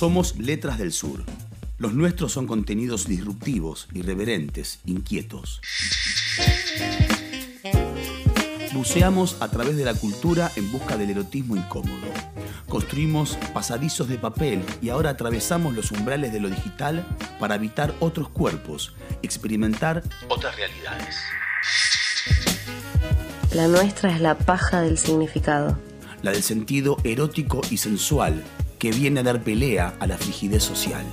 Somos Letras del Sur. Los nuestros son contenidos disruptivos, irreverentes, inquietos. Buceamos a través de la cultura en busca del erotismo incómodo. Construimos pasadizos de papel y ahora atravesamos los umbrales de lo digital para habitar otros cuerpos, experimentar otras realidades. La nuestra es la paja del significado. La del sentido erótico y sensual que viene a dar pelea a la frigidez social.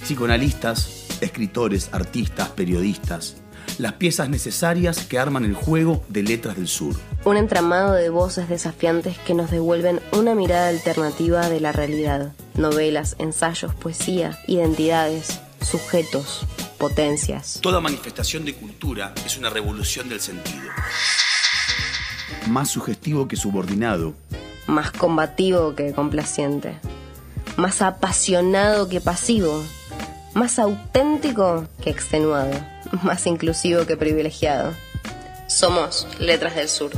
Psicoanalistas, escritores, artistas, periodistas, las piezas necesarias que arman el juego de letras del sur. Un entramado de voces desafiantes que nos devuelven una mirada alternativa de la realidad. Novelas, ensayos, poesía, identidades, sujetos, potencias. Toda manifestación de cultura es una revolución del sentido. Más sugestivo que subordinado. Más combativo que complaciente. Más apasionado que pasivo. Más auténtico que extenuado. Más inclusivo que privilegiado. Somos Letras del Sur.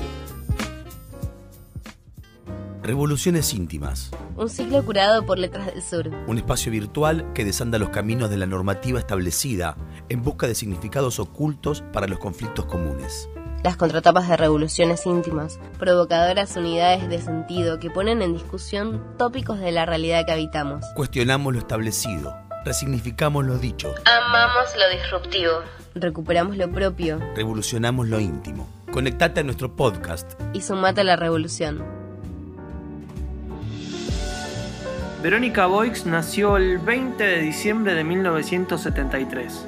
Revoluciones íntimas. Un ciclo curado por Letras del Sur. Un espacio virtual que desanda los caminos de la normativa establecida en busca de significados ocultos para los conflictos comunes. Las contratapas de revoluciones íntimas, provocadoras unidades de sentido que ponen en discusión tópicos de la realidad que habitamos. Cuestionamos lo establecido, resignificamos lo dicho, Amamos lo disruptivo. Recuperamos lo propio revolucionamos lo íntimo. Conectate a nuestro podcast. y sumate a la revolución. Verónica Boix nació el 20 de diciembre de 1973.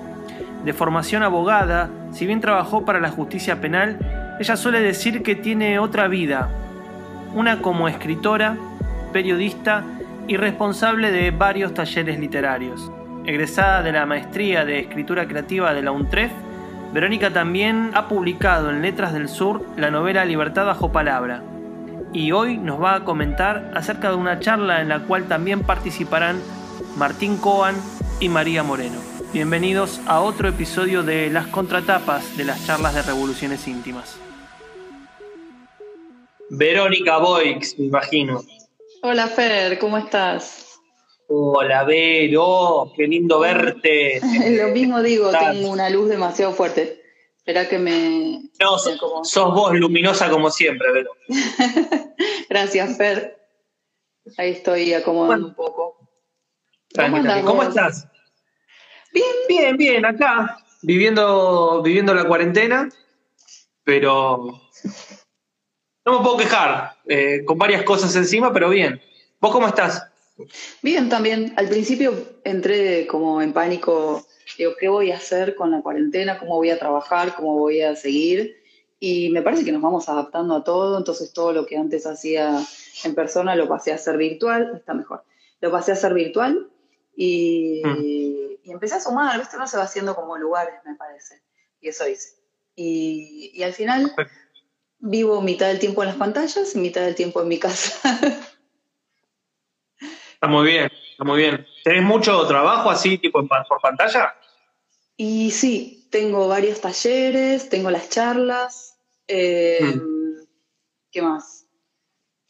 De formación abogada, si bien trabajó para la justicia penal, ella suele decir que tiene otra vida, una como escritora, periodista y responsable de varios talleres literarios. Egresada de la maestría de escritura creativa de la UNTREF, Verónica también ha publicado en Letras del Sur la novela Libertad bajo palabra, y hoy nos va a comentar acerca de una charla en la cual también participarán Martín Coan y María Moreno. Bienvenidos a otro episodio de Las contratapas de las charlas de revoluciones íntimas. Verónica Boix, me imagino. Hola Fer, ¿cómo estás? Hola Vero, qué lindo verte. Lo mismo digo, ¿Estás? tengo una luz demasiado fuerte. Espera que me... No, sos, vos luminosa como siempre, Vero. Gracias Fer. Ahí estoy acomodando Bueno. un poco. Andás. ¿Cómo vos? estás? Bien, Bien, bien, acá, viviendo, viviendo la cuarentena, pero no me puedo quejar, eh, con varias cosas encima, pero bien. ¿Vos cómo estás? bien también. Al principio entré como en pánico. Digo, ¿qué voy a hacer con la cuarentena? ¿Cómo voy a trabajar? ¿Cómo voy a seguir? Y me parece que nos vamos adaptando a todo, entonces todo lo que antes hacía en persona lo pasé a hacer virtual, está mejor. Lo pasé a hacer virtual y, y empecé a sumar, ¿viste? Uno se va haciendo como lugares, me parece. Y eso hice. Y, y al final vivo mitad del tiempo en las pantallas y mitad del tiempo en mi casa. Está muy bien, está muy bien. ¿Tenés mucho trabajo así, tipo por pantalla? Y sí, tengo varios talleres, tengo las charlas. eh, ¿Qué más?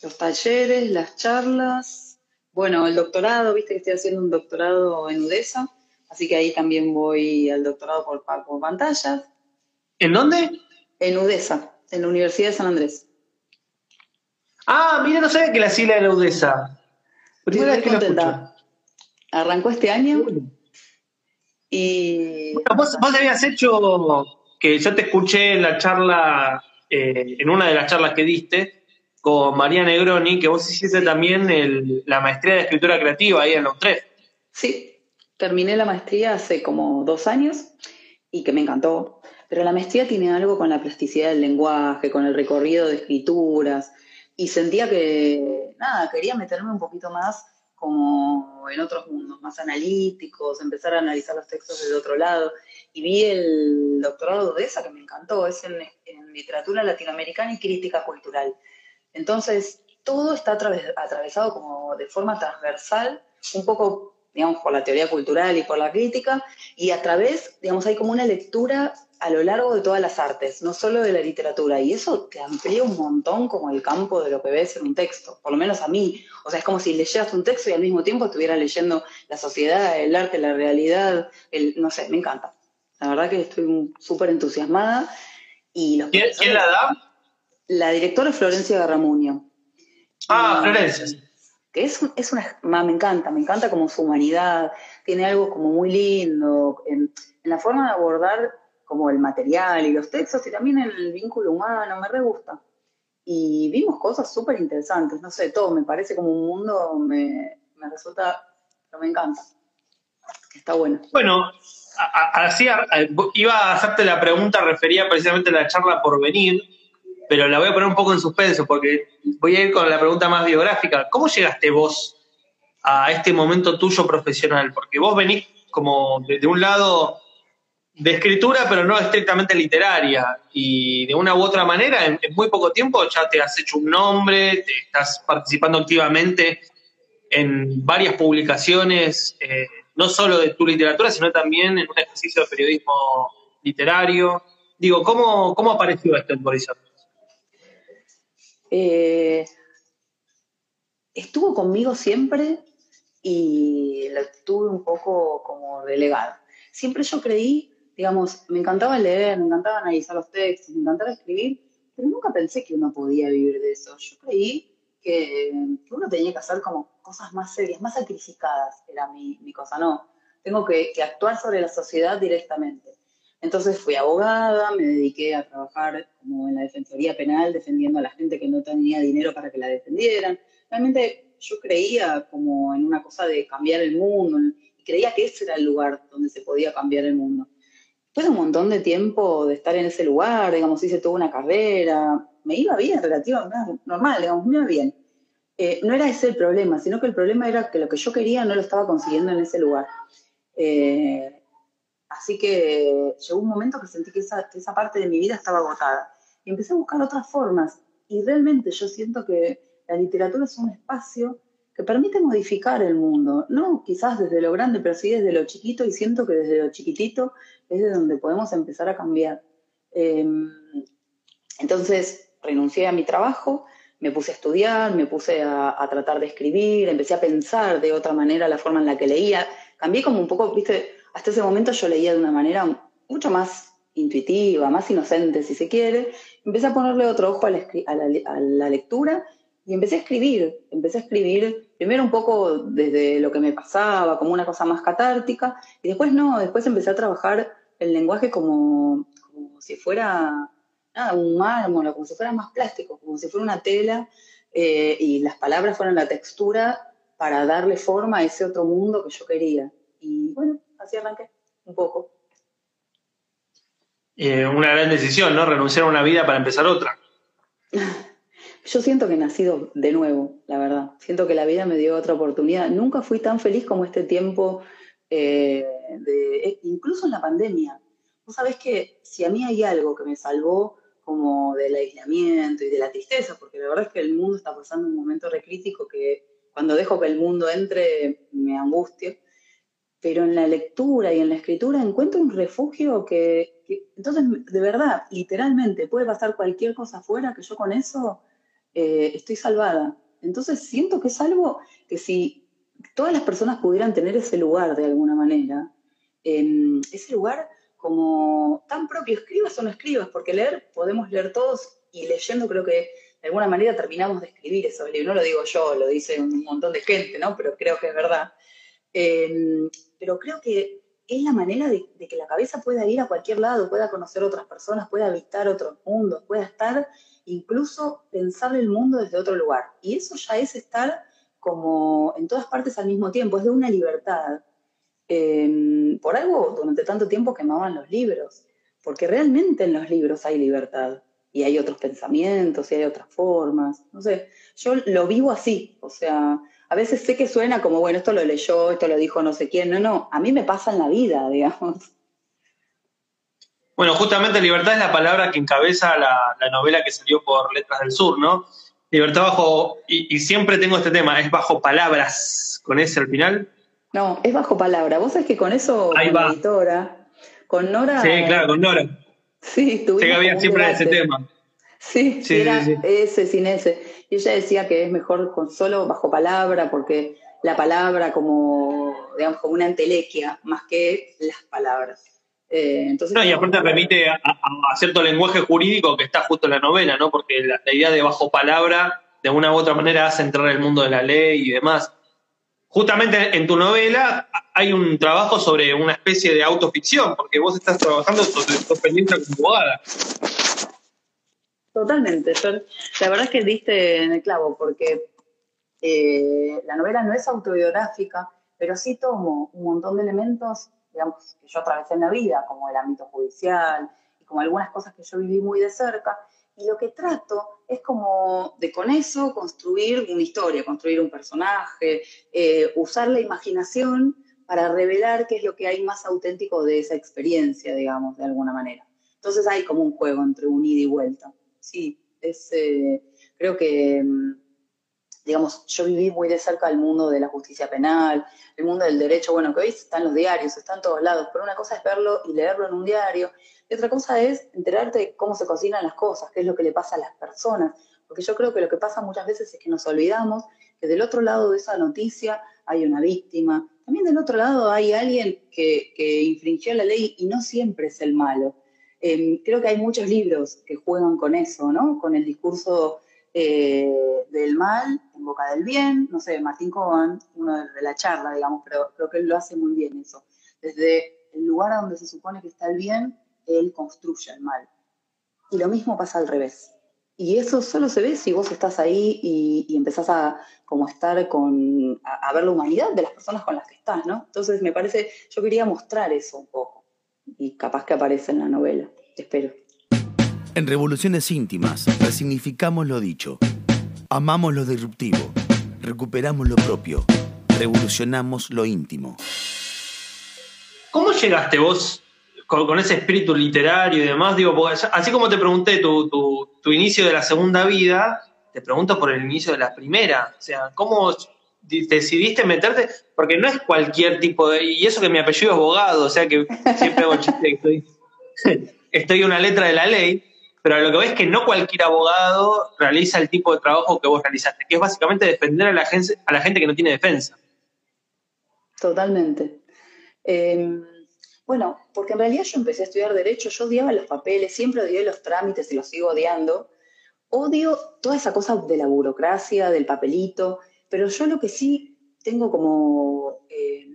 Los talleres, las charlas. Bueno, el doctorado, viste que estoy haciendo un doctorado en UDESA, así que ahí también voy al doctorado por, por pantallas. ¿En dónde? En UDESA, en la Universidad de San Andrés. Ah, mira, no sabía que la sigla era UDESA. Primera vez que lo contenta. Arrancó este año y Bueno, vos, vos habías hecho que yo te escuché en la charla, eh, en una de las charlas que diste con María Negroni, que vos hiciste también el- la maestría de escritura creativa ahí en la UTREF. Sí, terminé la maestría hace como dos años y que me encantó. Pero la maestría tiene algo con la plasticidad del lenguaje, con el recorrido de escrituras. Y sentía que, nada, quería meterme un poquito más como en otros mundos, más analíticos, empezar a analizar los textos desde otro lado. Y vi el doctorado de esa que me encantó, es en, literatura latinoamericana y crítica cultural. Entonces, todo está atraves- atravesado como de forma transversal, un poco digamos, por la teoría cultural y por la crítica, y a través, digamos, hay como una lectura a lo largo de todas las artes, no solo de la literatura, y eso te amplía un montón como el campo de lo que ves en un texto, por lo menos a mí. O sea, es como si leyeras un texto y al mismo tiempo estuvieras leyendo la sociedad, el arte, la realidad, el, no sé, me encanta. La verdad que estoy súper entusiasmada. Y ¿Quién, la da? La directora Florencia Garramuño. Ah, Florencia. Que es, es una, me encanta, me encanta como su humanidad, tiene algo como muy lindo en, en la forma de abordar como el material y los textos y también el vínculo humano, me re gusta. Y vimos cosas súper interesantes, no sé, todo me parece como un mundo, me, me resulta, pero me encanta. Está bueno. Bueno, así iba a hacerte la pregunta refería precisamente a la charla por venir, pero la voy a poner un poco en suspenso porque voy a ir con la pregunta más biográfica. ¿Cómo llegaste vos a este momento tuyo profesional? Porque vos venís como de un lado de escritura, pero no estrictamente literaria. Y de una u otra manera, en, muy poco tiempo ya te has hecho un nombre, te estás participando activamente en varias publicaciones, eh, no solo de tu literatura, sino también en un ejercicio de periodismo literario. Digo, ¿cómo, cómo apareció esto en tu eh, estuvo conmigo siempre y lo tuve un poco como delegado. Siempre yo creí digamos, me encantaba leer, me encantaba analizar los textos, me encantaba escribir, pero nunca pensé que uno podía vivir de eso. Yo creí que, uno tenía que hacer como cosas más serias, más sacrificadas, era mi, cosa, no. Tengo que, actuar sobre la sociedad directamente. Entonces fui abogada, me dediqué a trabajar como en la Defensoría Penal, defendiendo a la gente que no tenía dinero para que la defendieran. Realmente yo creía como en una cosa de cambiar el mundo, y creía que ese era el lugar donde se podía cambiar el mundo. Después de un montón de tiempo de estar en ese lugar, digamos, hice toda una carrera, me iba bien, relativamente normal, digamos, me iba bien. Eh, no era ese el problema, sino que el problema era que lo que yo quería no lo estaba consiguiendo en ese lugar. Eh, así que llegó un momento que sentí que esa, que esa parte de mi vida estaba agotada. Y empecé a buscar otras formas. Y realmente yo siento que la literatura es un espacio que permite modificar el mundo, no quizás desde lo grande, pero sí desde lo chiquito, y siento que desde lo chiquitito es de donde podemos empezar a cambiar. Em, entonces, renuncié a mi trabajo, me puse a estudiar, me puse a, tratar de escribir, empecé a pensar de otra manera la forma en la que leía, cambié como un poco, viste, hasta ese momento yo leía de una manera mucho más intuitiva, más inocente, si se quiere, empecé a ponerle otro ojo a la lectura y empecé a escribir, empecé a escribir primero un poco desde lo que me pasaba, como una cosa más catártica, y después no, después empecé a trabajar el lenguaje como, si fuera un mármol, como si fuera más plástico, como si fuera una tela, eh, y las palabras fueran la textura para darle forma a ese otro mundo que yo quería. Y bueno, así arranqué un poco. Eh, una gran decisión, ¿no? Renunciar a una vida para empezar otra. Yo siento que he nacido de nuevo, la verdad. Siento que la vida me dio otra oportunidad. Nunca fui tan feliz como este tiempo, eh, de, eh, incluso en la pandemia. Vos sabés que si a mí hay algo que me salvó como del aislamiento y de la tristeza, porque la verdad es que el mundo está pasando un momento recrítico que cuando dejo que el mundo entre me angustia, pero en la lectura y en la escritura encuentro un refugio que, entonces de verdad, literalmente, puede pasar cualquier cosa afuera que yo con eso eh, estoy salvada. Entonces siento que es algo que si todas las personas pudieran tener ese lugar de alguna manera, em, ese lugar como tan propio, escribas o no escribas, porque leer podemos leer todos y leyendo creo que de alguna manera terminamos de escribir eso. No lo digo yo, lo dice un montón de gente, ¿no? Pero creo que es verdad. Em, pero creo que es la manera de, de, que la cabeza pueda ir a cualquier lado, pueda conocer otras personas, pueda habitar otros mundos, pueda estar incluso pensar el mundo desde otro lugar. Y eso ya es estar como en todas partes al mismo tiempo, es de una libertad. Em, por algo durante tanto tiempo quemaban los libros, porque realmente en los libros hay libertad y hay otros pensamientos y hay otras formas. No sé, yo lo vivo así, o sea, a veces sé que suena como, bueno, esto lo leyó, esto lo dijo no sé quién, no, no, a mí me pasa en la vida, digamos. Bueno, justamente libertad es la palabra que encabeza la, novela que salió por Letras del Sur, ¿no? Libertad bajo, y, siempre tengo este tema, es bajo palabras, con ese al final. No, es bajo palabra. Vos sabés que con eso, Ahí con va. la editora, con Nora. Sí, claro, con Nora. Sí, tuvimos había siempre ese debate. tema. Sí, Sí, era sí, sí. ese sin ese. Y ella decía que es mejor con solo bajo palabra, porque la palabra como, digamos, como una entelequia, más que las palabras. Eh, entonces, No, y aparte remite a, a- a cierto lenguaje jurídico que está justo en la novela, ¿no? Porque la, la idea de bajo palabra, de una u otra manera, hace entrar el mundo de la ley y demás. Justamente en tu novela hay un trabajo sobre una especie de autoficción, porque vos estás trabajando sobre tu experiencia como abogada. Totalmente. Fer. La verdad es que diste en el clavo, porque eh, la novela no es autobiográfica, pero sí tomo un montón de elementos, digamos, que yo atravesé en la vida, como el ámbito judicial y como algunas cosas que yo viví muy de cerca, y lo que trato es como de con eso construir una historia, construir un personaje, eh, usar la imaginación para revelar qué es lo que hay más auténtico de esa experiencia, digamos, de alguna manera. Entonces hay como un juego entre un ida y vuelta. Sí, es, eh, creo que, mm, digamos, yo viví muy de cerca el mundo de la justicia penal, el mundo del derecho, bueno, que hoy está en los diarios, está en todos lados, pero una cosa es verlo y leerlo en un diario, y otra cosa es enterarte de cómo se cocinan las cosas, qué es lo que le pasa a las personas, porque yo creo que lo que pasa muchas veces es que nos olvidamos que del otro lado de esa noticia hay una víctima, también del otro lado hay alguien que, que infringió la ley y no siempre es el malo. Eh, creo que hay muchos libros que juegan con eso, ¿no? Con el discurso eh, del mal en boca del bien, no sé, Martín Coban, uno de, la charla, digamos, pero creo que él lo hace muy bien eso. Desde el lugar donde se supone que está el bien, él construye el mal. Y lo mismo pasa al revés. Y eso solo se ve si vos estás ahí y, y empezás a como estar con, a ver la humanidad de las personas con las que estás, ¿no? Entonces me parece, yo quería mostrar eso un poco. Y capaz que aparece en la novela, espero. En Revoluciones Íntimas resignificamos lo dicho. Amamos lo disruptivo. Recuperamos lo propio. Revolucionamos lo íntimo. ¿Cómo llegaste vos con, con ese espíritu literario y demás? Digo, así como te pregunté tu, tu- tu inicio de la segunda vida, te pregunto por el inicio de la primera. O sea, ¿cómo decidiste meterte? Porque no es cualquier tipo de... Y eso que mi apellido es abogado, o sea que siempre hago chiste estoy, estoy una letra de la ley, pero lo que ves es que no cualquier abogado realiza el tipo de trabajo que vos realizaste, que es básicamente defender a la gente, a la gente que no tiene defensa. Totalmente. Eh, bueno, porque en realidad yo empecé a estudiar Derecho, yo odiaba los papeles, siempre odié los trámites y los sigo odiando. Odio toda esa cosa de la burocracia, del papelito, pero yo lo que sí tengo como... eh,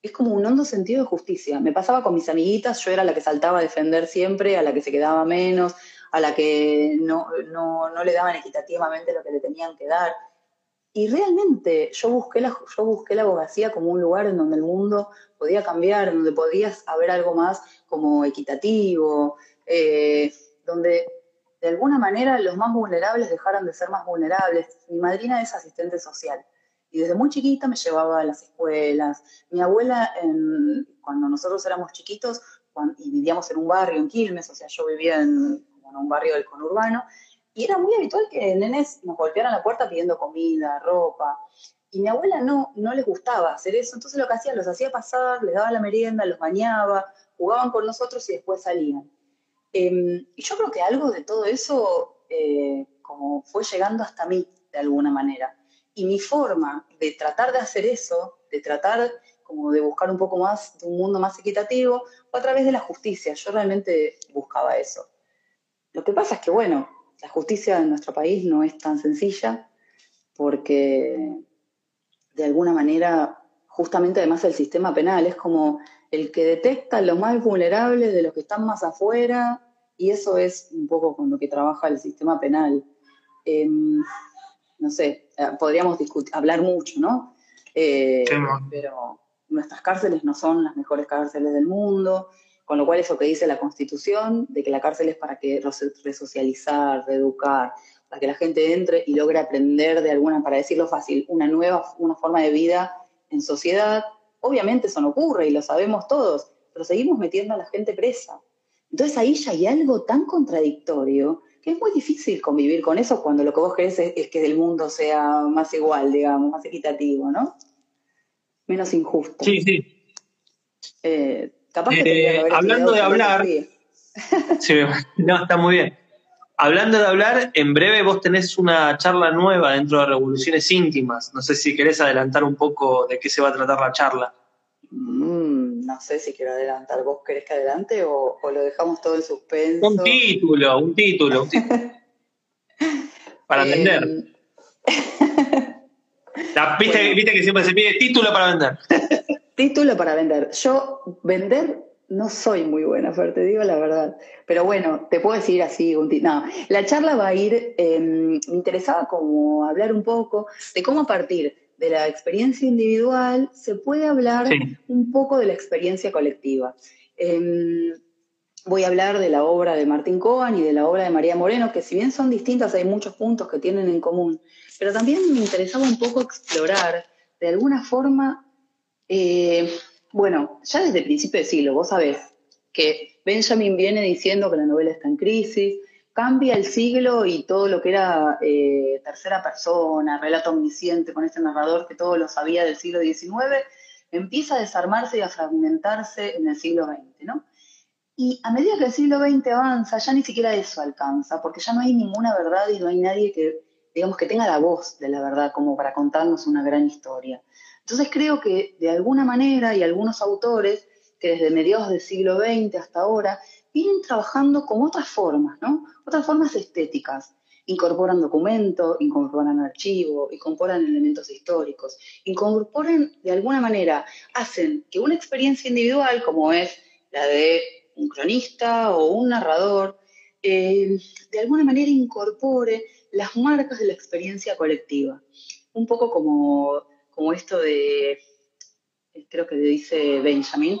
es como un hondo sentido de justicia. Me pasaba con mis amiguitas, yo era la que saltaba a defender siempre, a la que se quedaba menos, a la que no, no, no le daban equitativamente lo que le tenían que dar. Y realmente yo busqué, la, yo busqué la abogacía como un lugar en donde el mundo podía cambiar, donde podías haber algo más como equitativo, eh, donde de alguna manera los más vulnerables dejaran de ser más vulnerables. Mi madrina es asistente social y desde muy chiquita me llevaba a las escuelas. Mi abuela, cuando nosotros éramos chiquitos y vivíamos en un barrio en Quilmes, o sea, yo vivía en un barrio del conurbano, y era muy habitual que nenes nos golpearan la puerta pidiendo comida, ropa. Y mi abuela no, no les gustaba hacer eso, entonces lo que hacía, los hacía pasar, les daba la merienda, los bañaba, jugaban con nosotros y después salían. Eh, y yo creo que algo de todo eso eh, como fue llegando hasta mí, de alguna manera. Y mi forma de tratar de hacer eso, de tratar como de buscar un poco más de un mundo más equitativo, fue a través de la justicia. Yo realmente buscaba eso. Lo que pasa es que, bueno, la justicia en nuestro país no es tan sencilla porque de alguna manera, justamente además el sistema penal es como el que detecta los más vulnerables de los que están más afuera y eso es un poco con lo que trabaja el sistema penal. Eh, no sé, eh, podríamos discutir, hablar mucho, ¿no? Eh, Sí, pero nuestras cárceles no son las mejores cárceles del mundo, con lo cual eso que dice la Constitución, de que la cárcel es para que res- resocializar, reeducar, para que la gente entre y logre aprender de alguna, para decirlo fácil, una nueva una forma de vida en sociedad. Obviamente eso no ocurre y lo sabemos todos, pero seguimos metiendo a la gente presa. Entonces ahí ya hay algo tan contradictorio que es muy difícil convivir con eso cuando lo que vos querés es, es que el mundo sea más igual, digamos, más equitativo, ¿no? menos injusto. Sí, sí. Eh, capaz que eh, hablando de hablar, sí, no, está muy bien. Hablando de hablar, en breve vos tenés una charla nueva dentro de Revoluciones Íntimas. No sé si querés adelantar un poco de qué se va a tratar la charla. Mm, no sé si quiero adelantar. ¿Vos querés que adelante o, lo dejamos todo en suspenso? Un título, un título. Un título. para vender. Em, viste, viste que siempre se pide título para vender. título para vender. Yo vender no soy muy buena, Fer, te digo la verdad. Pero bueno, te puedo decir así, no, la charla va a ir, em, me interesaba como hablar un poco de cómo a partir de la experiencia individual se puede hablar un poco de la experiencia colectiva. Em, voy a hablar de la obra de Martín Cohen y de la obra de María Moreno, que si bien son distintas, hay muchos puntos que tienen en común, pero también me interesaba un poco explorar de alguna forma eh, bueno, ya desde el principio del siglo, vos sabés que Benjamin viene diciendo que la novela está en crisis, cambia el siglo y todo lo que era eh, tercera persona, relato omnisciente con este narrador que todo lo sabía del siglo XIX, empieza a desarmarse y a fragmentarse en el siglo XX, ¿no? Y a medida que el siglo XX avanza, ya ni siquiera eso alcanza, porque ya no hay ninguna verdad y no hay nadie que, digamos, que tenga la voz de la verdad como para contarnos una gran historia. Entonces creo que de alguna manera y algunos autores que desde mediados del siglo XX hasta ahora vienen trabajando con otras formas, ¿no? Otras formas estéticas. Incorporan documentos, incorporan archivos, incorporan elementos históricos, incorporan de alguna manera, hacen que una experiencia individual, como es la de un cronista o un narrador, eh, de alguna manera incorpore las marcas de la experiencia colectiva. Un poco como como esto de, creo que dice Benjamin,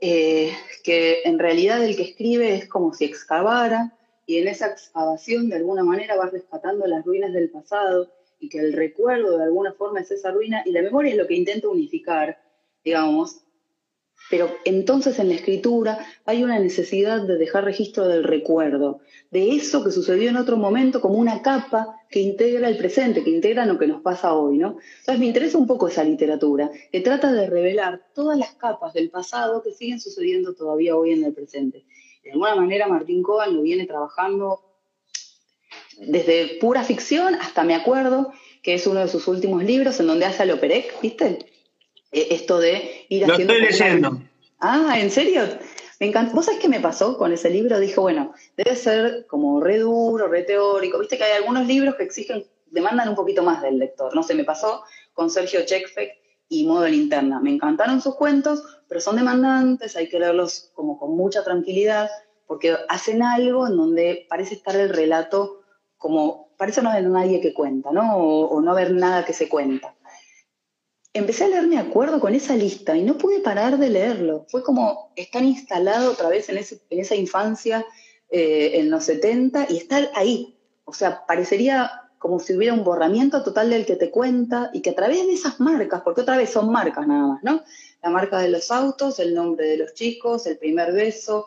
eh, que en realidad el que escribe es como si excavara y en esa excavación de alguna manera va rescatando las ruinas del pasado y que el recuerdo de alguna forma es esa ruina y la memoria es lo que intenta unificar, digamos, pero entonces en la escritura hay una necesidad de dejar registro del recuerdo, de eso que sucedió en otro momento como una capa que integra el presente, que integra lo que nos pasa hoy, ¿no? Entonces me interesa un poco esa literatura, que trata de revelar todas las capas del pasado que siguen sucediendo todavía hoy en el presente. De alguna manera Martín Cohen lo viene trabajando desde pura ficción hasta me acuerdo que es uno de sus últimos libros en donde hace a Loperec, ¿viste? Eh, esto de ir Lo estoy leyendo. Ah, ¿en serio? Me encanta. ¿Vos sabés qué me pasó con ese libro? Dije, bueno, debe ser como re duro, re teórico. Viste que hay algunos libros que exigen, demandan un poquito más del lector. No sé, me pasó con Sergio Checkfeck y Modo Linterna. Me encantaron sus cuentos, pero son demandantes, hay que leerlos como con mucha tranquilidad, porque hacen algo en donde parece estar el relato como, parece no haber nadie que cuenta, ¿no? o no haber nada que se cuenta empecé a leer Me Acuerdo con esa lista y no pude parar de leerlo. Fue como estar instalado otra vez en, esa infancia eh, en los 70 y estar ahí. O sea, parecería como si hubiera un borramiento total del que te cuenta y que a través de esas marcas, porque otra vez son marcas nada más, ¿no? La marca de los autos, el nombre de los chicos, el primer beso,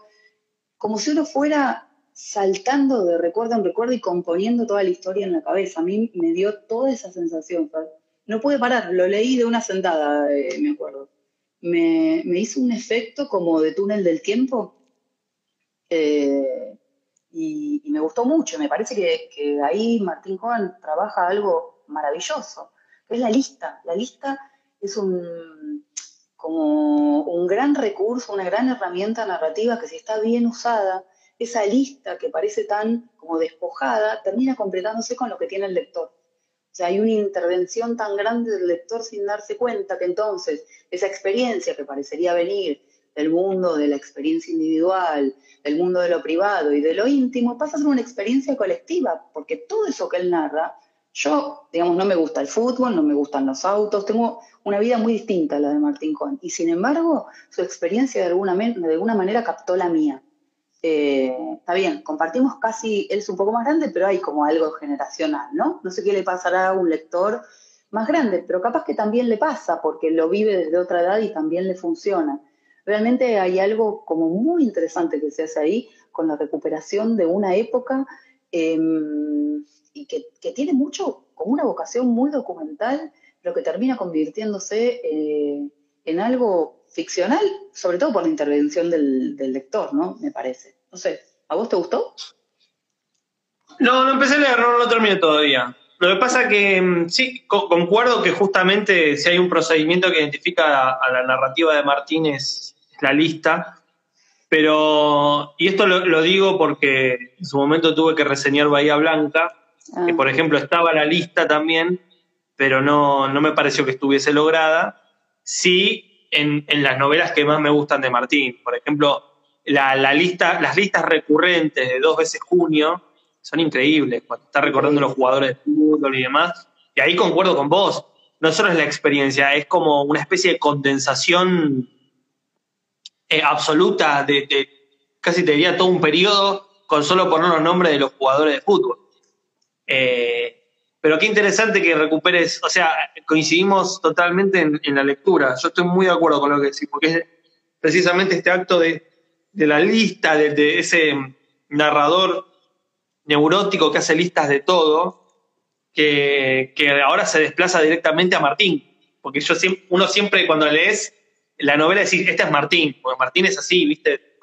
como si uno fuera saltando de recuerdo en recuerdo y componiendo toda la historia en la cabeza. A mí me dio toda esa sensación, no pude parar, lo leí de una sentada, eh, me acuerdo. Me, hizo un efecto como de túnel del tiempo eh, y, me gustó mucho. Me parece que, ahí Martín Cohen trabaja algo maravilloso, que es la lista. La lista es un, como un gran recurso, una gran herramienta narrativa que si está bien usada, esa lista que parece tan como despojada, termina completándose con lo que tiene el lector. O sea, hay una intervención tan grande del lector sin darse cuenta que entonces esa experiencia que parecería venir del mundo de la experiencia individual, del mundo de lo privado y de lo íntimo, pasa a ser una experiencia colectiva, porque todo eso que él narra, yo, digamos, no me gusta el fútbol, no me gustan los autos, tengo una vida muy distinta a la de Martín Cohen, y sin embargo, su experiencia de alguna, de alguna manera captó la mía. Eh, está bien, compartimos casi, él es un poco más grande, pero hay como algo generacional, ¿no? No sé qué le pasará a un lector más grande, pero capaz que también le pasa porque lo vive desde otra edad y también le funciona. Realmente hay algo como muy interesante que se hace ahí con la recuperación de una época em, y que, tiene mucho, como una vocación muy documental, lo que termina convirtiéndose eh, en algo ficcional, sobre todo por la intervención del, lector, ¿no? Me parece. No sé, ¿a vos te gustó? No, no empecé a leer, no lo terminé todavía. Lo que pasa que mm, sí, concuerdo que justamente si hay un procedimiento que identifica a, la narrativa de Martínez, es la lista, pero, y esto lo, digo porque en su momento tuve que reseñar Bahía Blanca, que por ah. ejemplo estaba la lista también, pero no, no me pareció que estuviese lograda. Sí, en, las novelas que más me gustan de Martín, por ejemplo, la, lista, las listas recurrentes de Dos veces Junio, son increíbles, cuando está recordando los jugadores de fútbol y demás. Y ahí concuerdo con vos, no solo es la experiencia, es como una especie de condensación eh, absoluta de, casi te diría todo un periodo con solo poner los nombres de los jugadores de fútbol. Eh, pero qué interesante que recuperes, o sea, coincidimos totalmente en, la lectura. Yo estoy muy de acuerdo con lo que decís, porque es precisamente este acto de, la lista, de ese narrador neurótico que hace listas de todo, que, ahora se desplaza directamente a Martín. Porque yo uno siempre cuando lees la novela decís, este es Martín, porque Martín es así, ¿viste?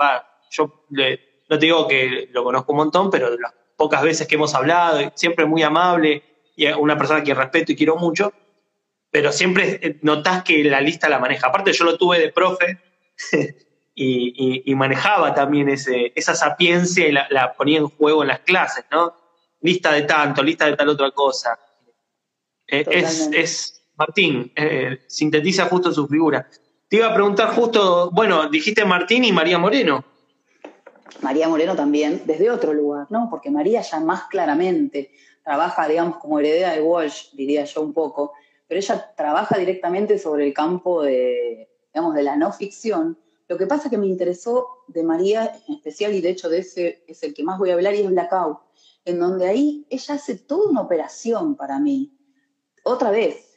yo no te digo que lo conozco un montón, pero las pocas veces que hemos hablado, siempre muy amable y una persona que respeto y quiero mucho, pero siempre notás que la lista la maneja. Aparte yo lo tuve de profe y, manejaba también ese, esa sapiencia y la, ponía en juego en las clases, ¿no? Lista de tanto, lista de tal otra cosa. Eh, es, Martín, eh, sintetiza justo su figura. Te iba a preguntar justo, bueno, dijiste Martín y María Moreno. María Moreno también, desde otro lugar, ¿no? Porque María ya más claramente trabaja, digamos, como heredera de Walsh, diría yo un poco, pero ella trabaja directamente sobre el campo de, digamos, de la no ficción, lo que pasa que me interesó de María en especial, y de hecho de ese es el que más voy a hablar, y es Blackout, en donde ahí ella hace toda una operación para mí. Otra vez,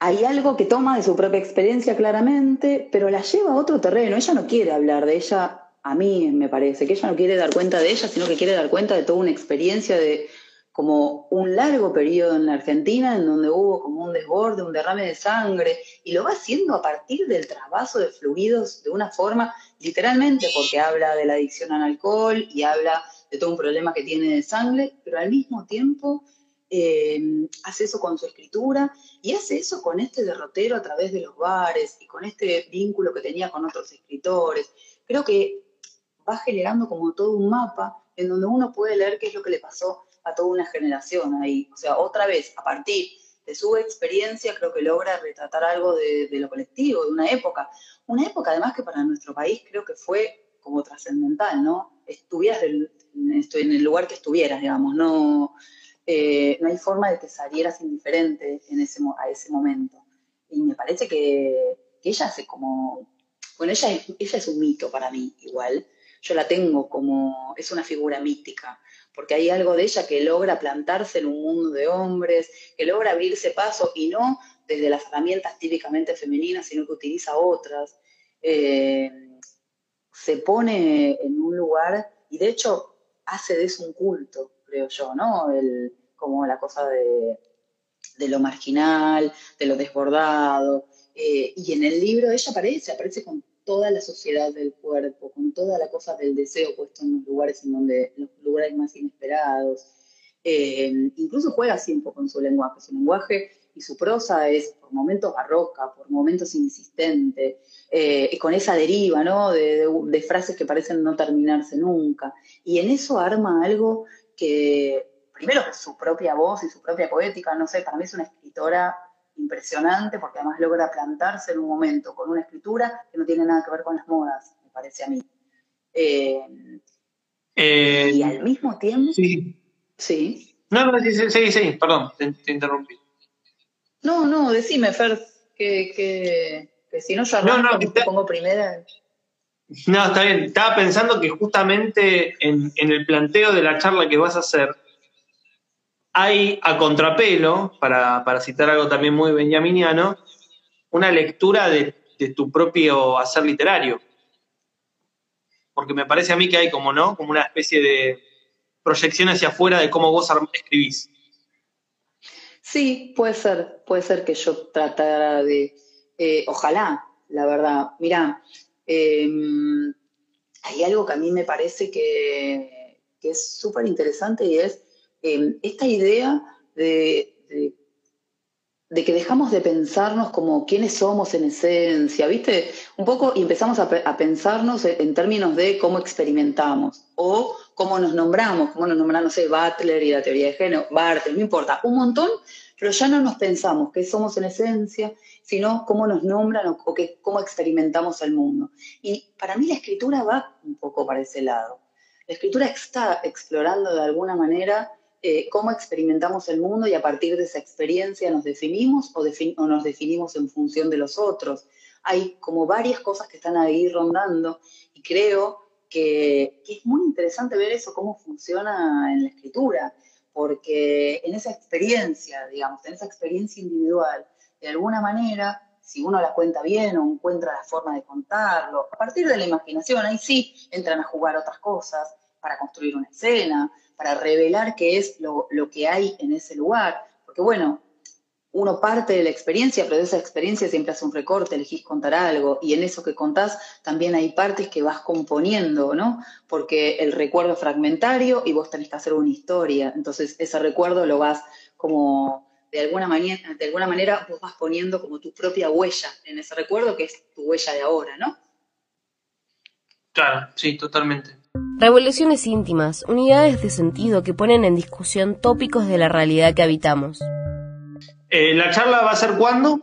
hay algo que toma de su propia experiencia claramente, pero la lleva a otro terreno. Ella no quiere hablar de ella, a mí me parece, que ella no quiere dar cuenta de ella, sino que quiere dar cuenta de toda una experiencia de como un largo periodo en la Argentina en donde hubo como un desborde, un derrame de sangre, y lo va haciendo a partir del trabajo de fluidos de una forma, literalmente, porque habla de la adicción al alcohol y habla de todo un problema que tiene de sangre, pero al mismo tiempo eh, hace eso con su escritura y hace eso con este derrotero a través de los bares y con este vínculo que tenía con otros escritores. Creo que va generando como todo un mapa en donde uno puede leer qué es lo que le pasó a toda una generación ahí. O sea, otra vez, a partir de su experiencia, creo que logra retratar algo de, lo colectivo, de una época. Una época además que para nuestro país creo que fue como trascendental, ¿no? Estuvieras en, en el lugar que estuvieras, digamos, no, eh, no hay forma de que salieras indiferente en ese, a ese momento. Y me parece que, ella hace como, bueno, ella, ella es un mito para mí igual, yo la tengo como, es una figura mítica porque hay algo de ella que logra plantarse en un mundo de hombres, que logra abrirse paso y no desde las herramientas típicamente femeninas, sino que utiliza otras. Eh, se pone en un lugar y de hecho hace de eso un culto, creo yo, ¿no? El, como la cosa de, lo marginal, de lo desbordado. Eh, y en el libro ella aparece, aparece con toda la sociedad del cuerpo, con toda la cosa del deseo puesto en los lugares en donde, los lugares más inesperados. Eh, incluso juega así un poco con su lenguaje. Su lenguaje y su prosa es por momentos barroca, por momentos insistente, eh, con esa deriva, ¿no? De, frases que parecen no terminarse nunca. Y en eso arma algo que, primero, su propia voz y su propia poética, no sé, para mí es una escritora impresionante porque además logra plantarse en un momento con una escritura que no tiene nada que ver con las modas, me parece a mí. Eh, eh, y al mismo tiempo... Sí. Sí. No, no, sí, sí, sí, perdón, te, interrumpí. No, no, decime, Fer, que, que, si no yo arranco, no, no, te pongo primera... No, está bien. Estaba pensando que justamente en, en, el planteo de la charla que vas a hacer, hay a contrapelo, para, citar algo también muy benjaminiano, una lectura de, tu propio hacer literario. Porque me parece a mí que hay como, ¿no? Como una especie de proyección hacia afuera de cómo vos escribís. Sí, puede ser, puede ser que yo tratara de, eh, ojalá, la verdad. Mira, em, hay algo que a mí me parece que, es súper interesante y es em, esta idea de, de, que dejamos de pensarnos como quiénes somos en esencia, ¿viste? Un poco y empezamos a, a pensarnos en términos de cómo experimentamos o cómo nos nombramos, cómo nos nombramos, no sé, Butler y la teoría de género, Bartel, no importa, un montón, pero ya no nos pensamos qué somos en esencia, sino cómo nos nombran o, cómo experimentamos el mundo. Y para mí la escritura va un poco para ese lado. La escritura está explorando de alguna manera eh, cómo experimentamos el mundo y a partir de esa experiencia nos definimos o, o nos definimos en función de los otros. Hay como varias cosas que están ahí rondando y creo que, es muy interesante ver eso, cómo funciona en la escritura, porque en esa experiencia, digamos, en esa experiencia individual, de alguna manera, si uno la cuenta bien o encuentra la forma de contarlo, a partir de la imaginación, ahí sí entran a jugar otras cosas para construir una escena, para revelar qué es lo, lo que hay en ese lugar. Porque bueno, uno parte de la experiencia, pero de esa experiencia siempre hace un recorte, elegís contar algo, y en eso que contás también hay partes que vas componiendo, ¿no? Porque el recuerdo es fragmentario y vos tenés que hacer una historia, entonces ese recuerdo lo vas como, de alguna manera, de alguna manera vos vas poniendo como tu propia huella en ese recuerdo, que es tu huella de ahora, ¿no? Claro, sí, totalmente. Revoluciones íntimas, unidades de sentido que ponen en discusión tópicos de la realidad que habitamos. Eh, ¿La charla va a ser cuándo?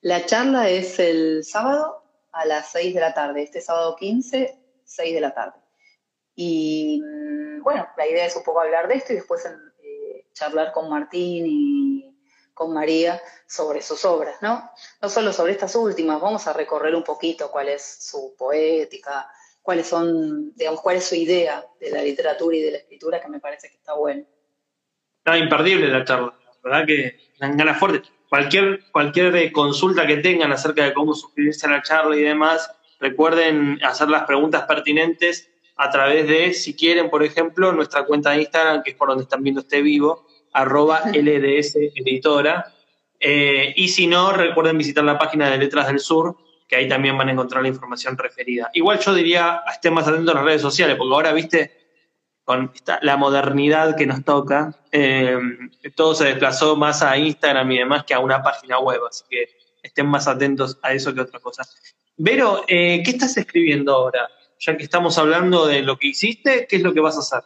La charla es el sábado a las 6 de la tarde, este sábado 15, 6 de la tarde. Y mm, bueno, la idea es un poco hablar de esto y después eh, charlar con Martín y con María sobre sus obras, ¿no? No solo sobre estas últimas, vamos a recorrer un poquito cuál es su poética, cuáles son, digamos, cuál es su idea de la literatura y de la escritura, que me parece que está bueno. Está imperdible la charla verdad que dan ganas fuertes. Cualquier, cualquier consulta que tengan acerca de cómo suscribirse a la charla y demás, recuerden hacer las preguntas pertinentes a través de, si quieren, por ejemplo, nuestra cuenta de Instagram, que es por donde están viendo este vivo, arroba LDS Editora. Eh, y si no, recuerden visitar la página de Letras del Sur, que ahí también van a encontrar la información referida. Igual yo diría, estén más atentos a las redes sociales, porque ahora, viste, con la modernidad que nos toca, eh, todo se desplazó más a Instagram y demás que a una página web, así que estén más atentos a eso que a otra cosa. Vero, eh, ¿qué estás escribiendo ahora? Ya que estamos hablando de lo que hiciste, ¿qué es lo que vas a hacer?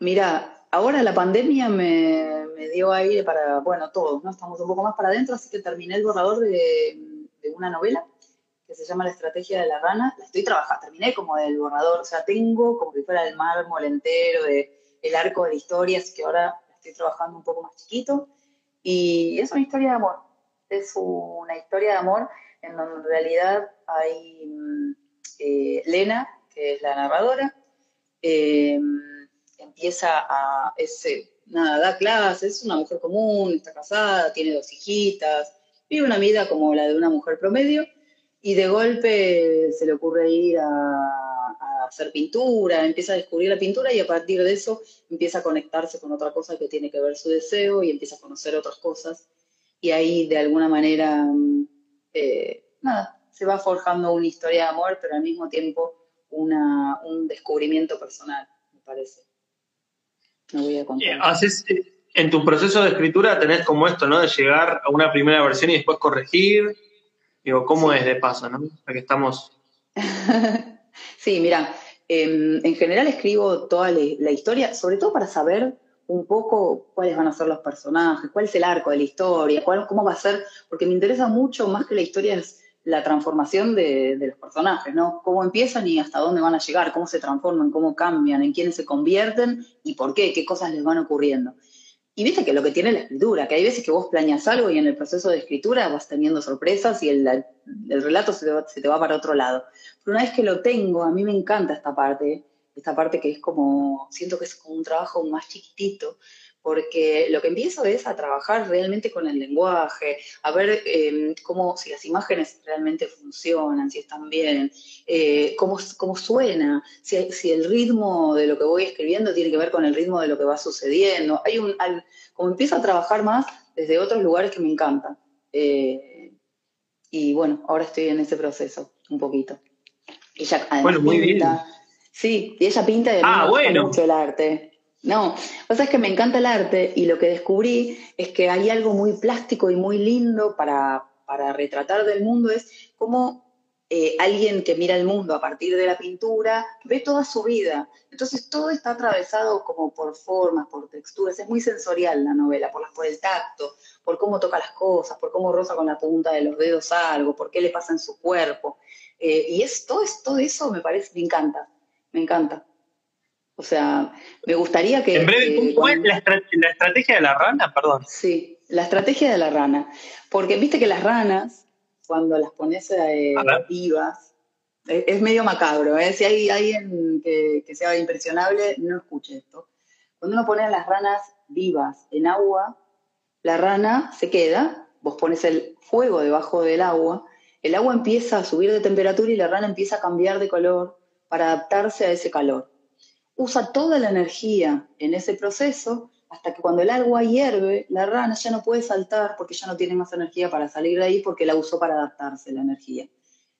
Mira, ahora la pandemia me, dio aire para, bueno, todos, ¿no? Estamos un poco más para adentro, así que terminé el borrador de una novela que se llama La Estrategia de la Rana, la estoy trabajando, terminé como del borrador, o sea, tengo como si fuera el mármol entero de el arco de la historia, así que ahora estoy trabajando un poco más chiquito. Y es una historia de amor, es una historia de amor en donde en realidad hay mm, eh, Lena, que es la narradora, eh, empieza a, ese nada, da clases, es una mujer común, está casada, tiene dos hijitas, vive una vida como la de una mujer promedio, y de golpe se le ocurre ir a, hacer pintura, empieza a descubrir la pintura y a partir de eso empieza a conectarse con otra cosa que tiene que ver su deseo y empieza a conocer otras cosas. Y ahí de alguna manera, mm, eh, nada, se va forjando una historia de amor, pero al mismo tiempo una, un descubrimiento personal, me parece. No voy a contar. Eh, eh, en tu proceso de escritura tenés como esto, ¿no? De llegar a una primera versión y después corregir Digo, ¿cómo es de paso, no? que estamos. sí, mira, em, en, general escribo toda la, historia, sobre todo para saber un poco cuáles van a ser los personajes, cuál es el arco de la historia, cuál, cómo va a ser, porque me interesa mucho más que la historia es la transformación de, de, los personajes, ¿no? Cómo empiezan y hasta dónde van a llegar, cómo se transforman, cómo cambian, en quiénes se convierten y por qué, qué cosas les van ocurriendo. Y viste que lo que tiene la escritura, que hay veces que vos planeas algo y en el proceso de escritura vas teniendo sorpresas y el, relato se te, va, para otro lado. Pero una vez que lo tengo, a mí me encanta esta parte, esta parte que es como, siento que es como un trabajo más chiquitito, porque lo que empiezo es a trabajar realmente con el lenguaje, a ver em, cómo, si las imágenes realmente funcionan, si están bien, eh, cómo, cómo, suena, si, si, el ritmo de lo que voy escribiendo tiene que ver con el ritmo de lo que va sucediendo. Hay un, como empiezo a trabajar más desde otros lugares que me encantan. Eh, y bueno, ahora estoy en ese proceso un poquito. Ella, bueno, muy bien. Sí, y ella pinta y ah, bueno. mucho el arte. No, lo que es que me encanta el arte y lo que descubrí es que hay algo muy plástico y muy lindo para, para retratar del mundo, es cómo eh, alguien que mira el mundo a partir de la pintura ve toda su vida. Entonces todo está atravesado como por formas, por texturas, es muy sensorial la novela, por, por el tacto, por cómo toca las cosas, por cómo roza con la punta de los dedos algo, por qué le pasa en su cuerpo. Eh, y es, todo, todo eso me parece, me encanta, me encanta. O sea, me gustaría que... En breve, ¿cómo es la, estrategia de la rana? Perdón. Sí, la estrategia de la rana. Porque viste que las ranas, cuando las pones eh, vivas, es, medio macabro. ¿eh? Si hay alguien que, que, sea impresionable, no escuche esto. Cuando uno pone a las ranas vivas en agua, la rana se queda, vos pones el fuego debajo del agua, el agua empieza a subir de temperatura y la rana empieza a cambiar de color para adaptarse a ese calor usa toda la energía en ese proceso hasta que cuando el agua hierve, la rana ya no puede saltar porque ya no tiene más energía para salir de ahí porque la usó para adaptarse la energía.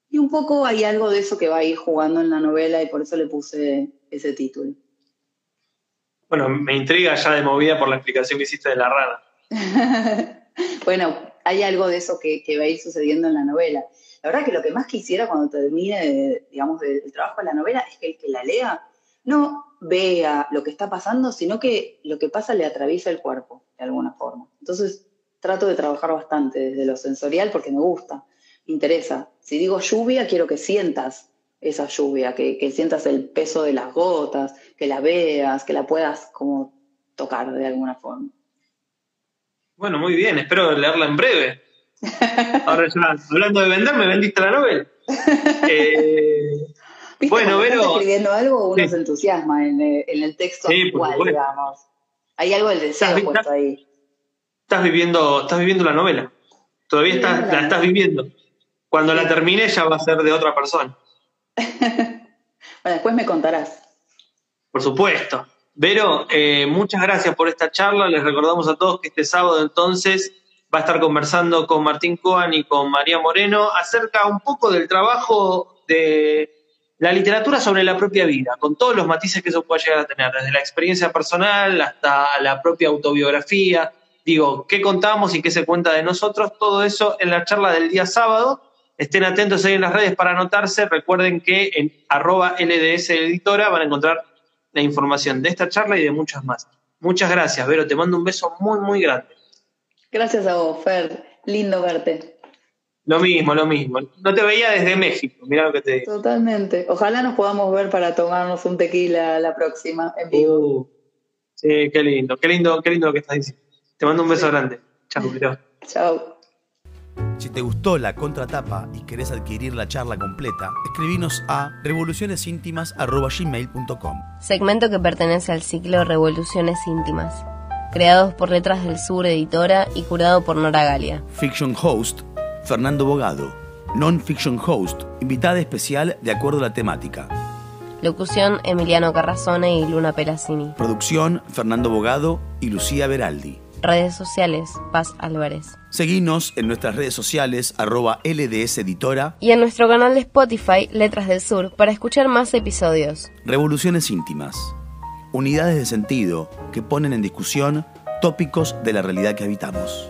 Y un poco hay algo de eso que va a ir jugando en la novela y por eso le puse ese título. Bueno, me intriga ya de movida por la explicación que hiciste de la rana. bueno, hay algo de eso que, va a ir sucediendo en la novela. La verdad que lo que más quisiera cuando termine, digamos, el trabajo de la novela es que el que la lea no vea lo que está pasando, sino que lo que pasa le atraviesa el cuerpo, de alguna forma. Entonces, trato de trabajar bastante desde lo sensorial porque me gusta, me interesa. Si digo lluvia, quiero que sientas esa lluvia, que, sientas el peso de las gotas, que la veas, que la puedas como tocar de alguna forma. Bueno, muy bien, espero leerla en breve. Ahora ya, hablando de vender, me vendiste la novela. Eh, bueno, pero. escribiendo algo, uno se entusiasma en, eh, el texto actual, digamos. Hay algo del deseo puesto ahí. Estás viviendo, estás viviendo la novela. Todavía estás, la, estás viviendo. Cuando la termine ya va a ser de otra persona. bueno, después me contarás. Por supuesto. Vero, eh, muchas gracias por esta charla. Les recordamos a todos que este sábado entonces va a estar conversando con Martín Coan y con María Moreno acerca un poco del trabajo de la literatura sobre la propia vida, con todos los matices que eso puede llegar a tener, desde la experiencia personal hasta la propia autobiografía. Digo, qué contamos y qué se cuenta de nosotros, todo eso en la charla del día sábado. Estén atentos ahí en las redes para anotarse. Recuerden que en arroba LDS Editora van a encontrar la información de esta charla y de muchas más. Muchas gracias, Vero. Te mando un beso muy, muy grande. Gracias a vos, Fer. Lindo verte. Lo mismo, lo mismo. No te veía desde México, mira lo que te digo. Totalmente. Ojalá nos podamos ver para tomarnos un tequila la próxima en vivo. Uh, sí, qué lindo, qué lindo, qué lindo lo que estás diciendo. Te mando un beso grande. Chao, Chao. Si te gustó la contratapa y querés adquirir la charla completa, escribinos a revolucionesíntimas.gmail.com Segmento que pertenece al ciclo Revoluciones Íntimas, creados por Letras del Sur Editora y curado por Nora Galia. Fiction Host Fernando Bogado. Non-fiction host, invitada especial de acuerdo a la temática. Locución Emiliano Carrazone y Luna Pelacini. Producción Fernando Bogado y Lucía Beraldi. Redes sociales Paz Álvarez. Seguinos en nuestras redes sociales arroba LDS Editora y en nuestro canal de Spotify Letras del Sur para escuchar más episodios. Revoluciones íntimas. Unidades de sentido que ponen en discusión tópicos de la realidad que habitamos.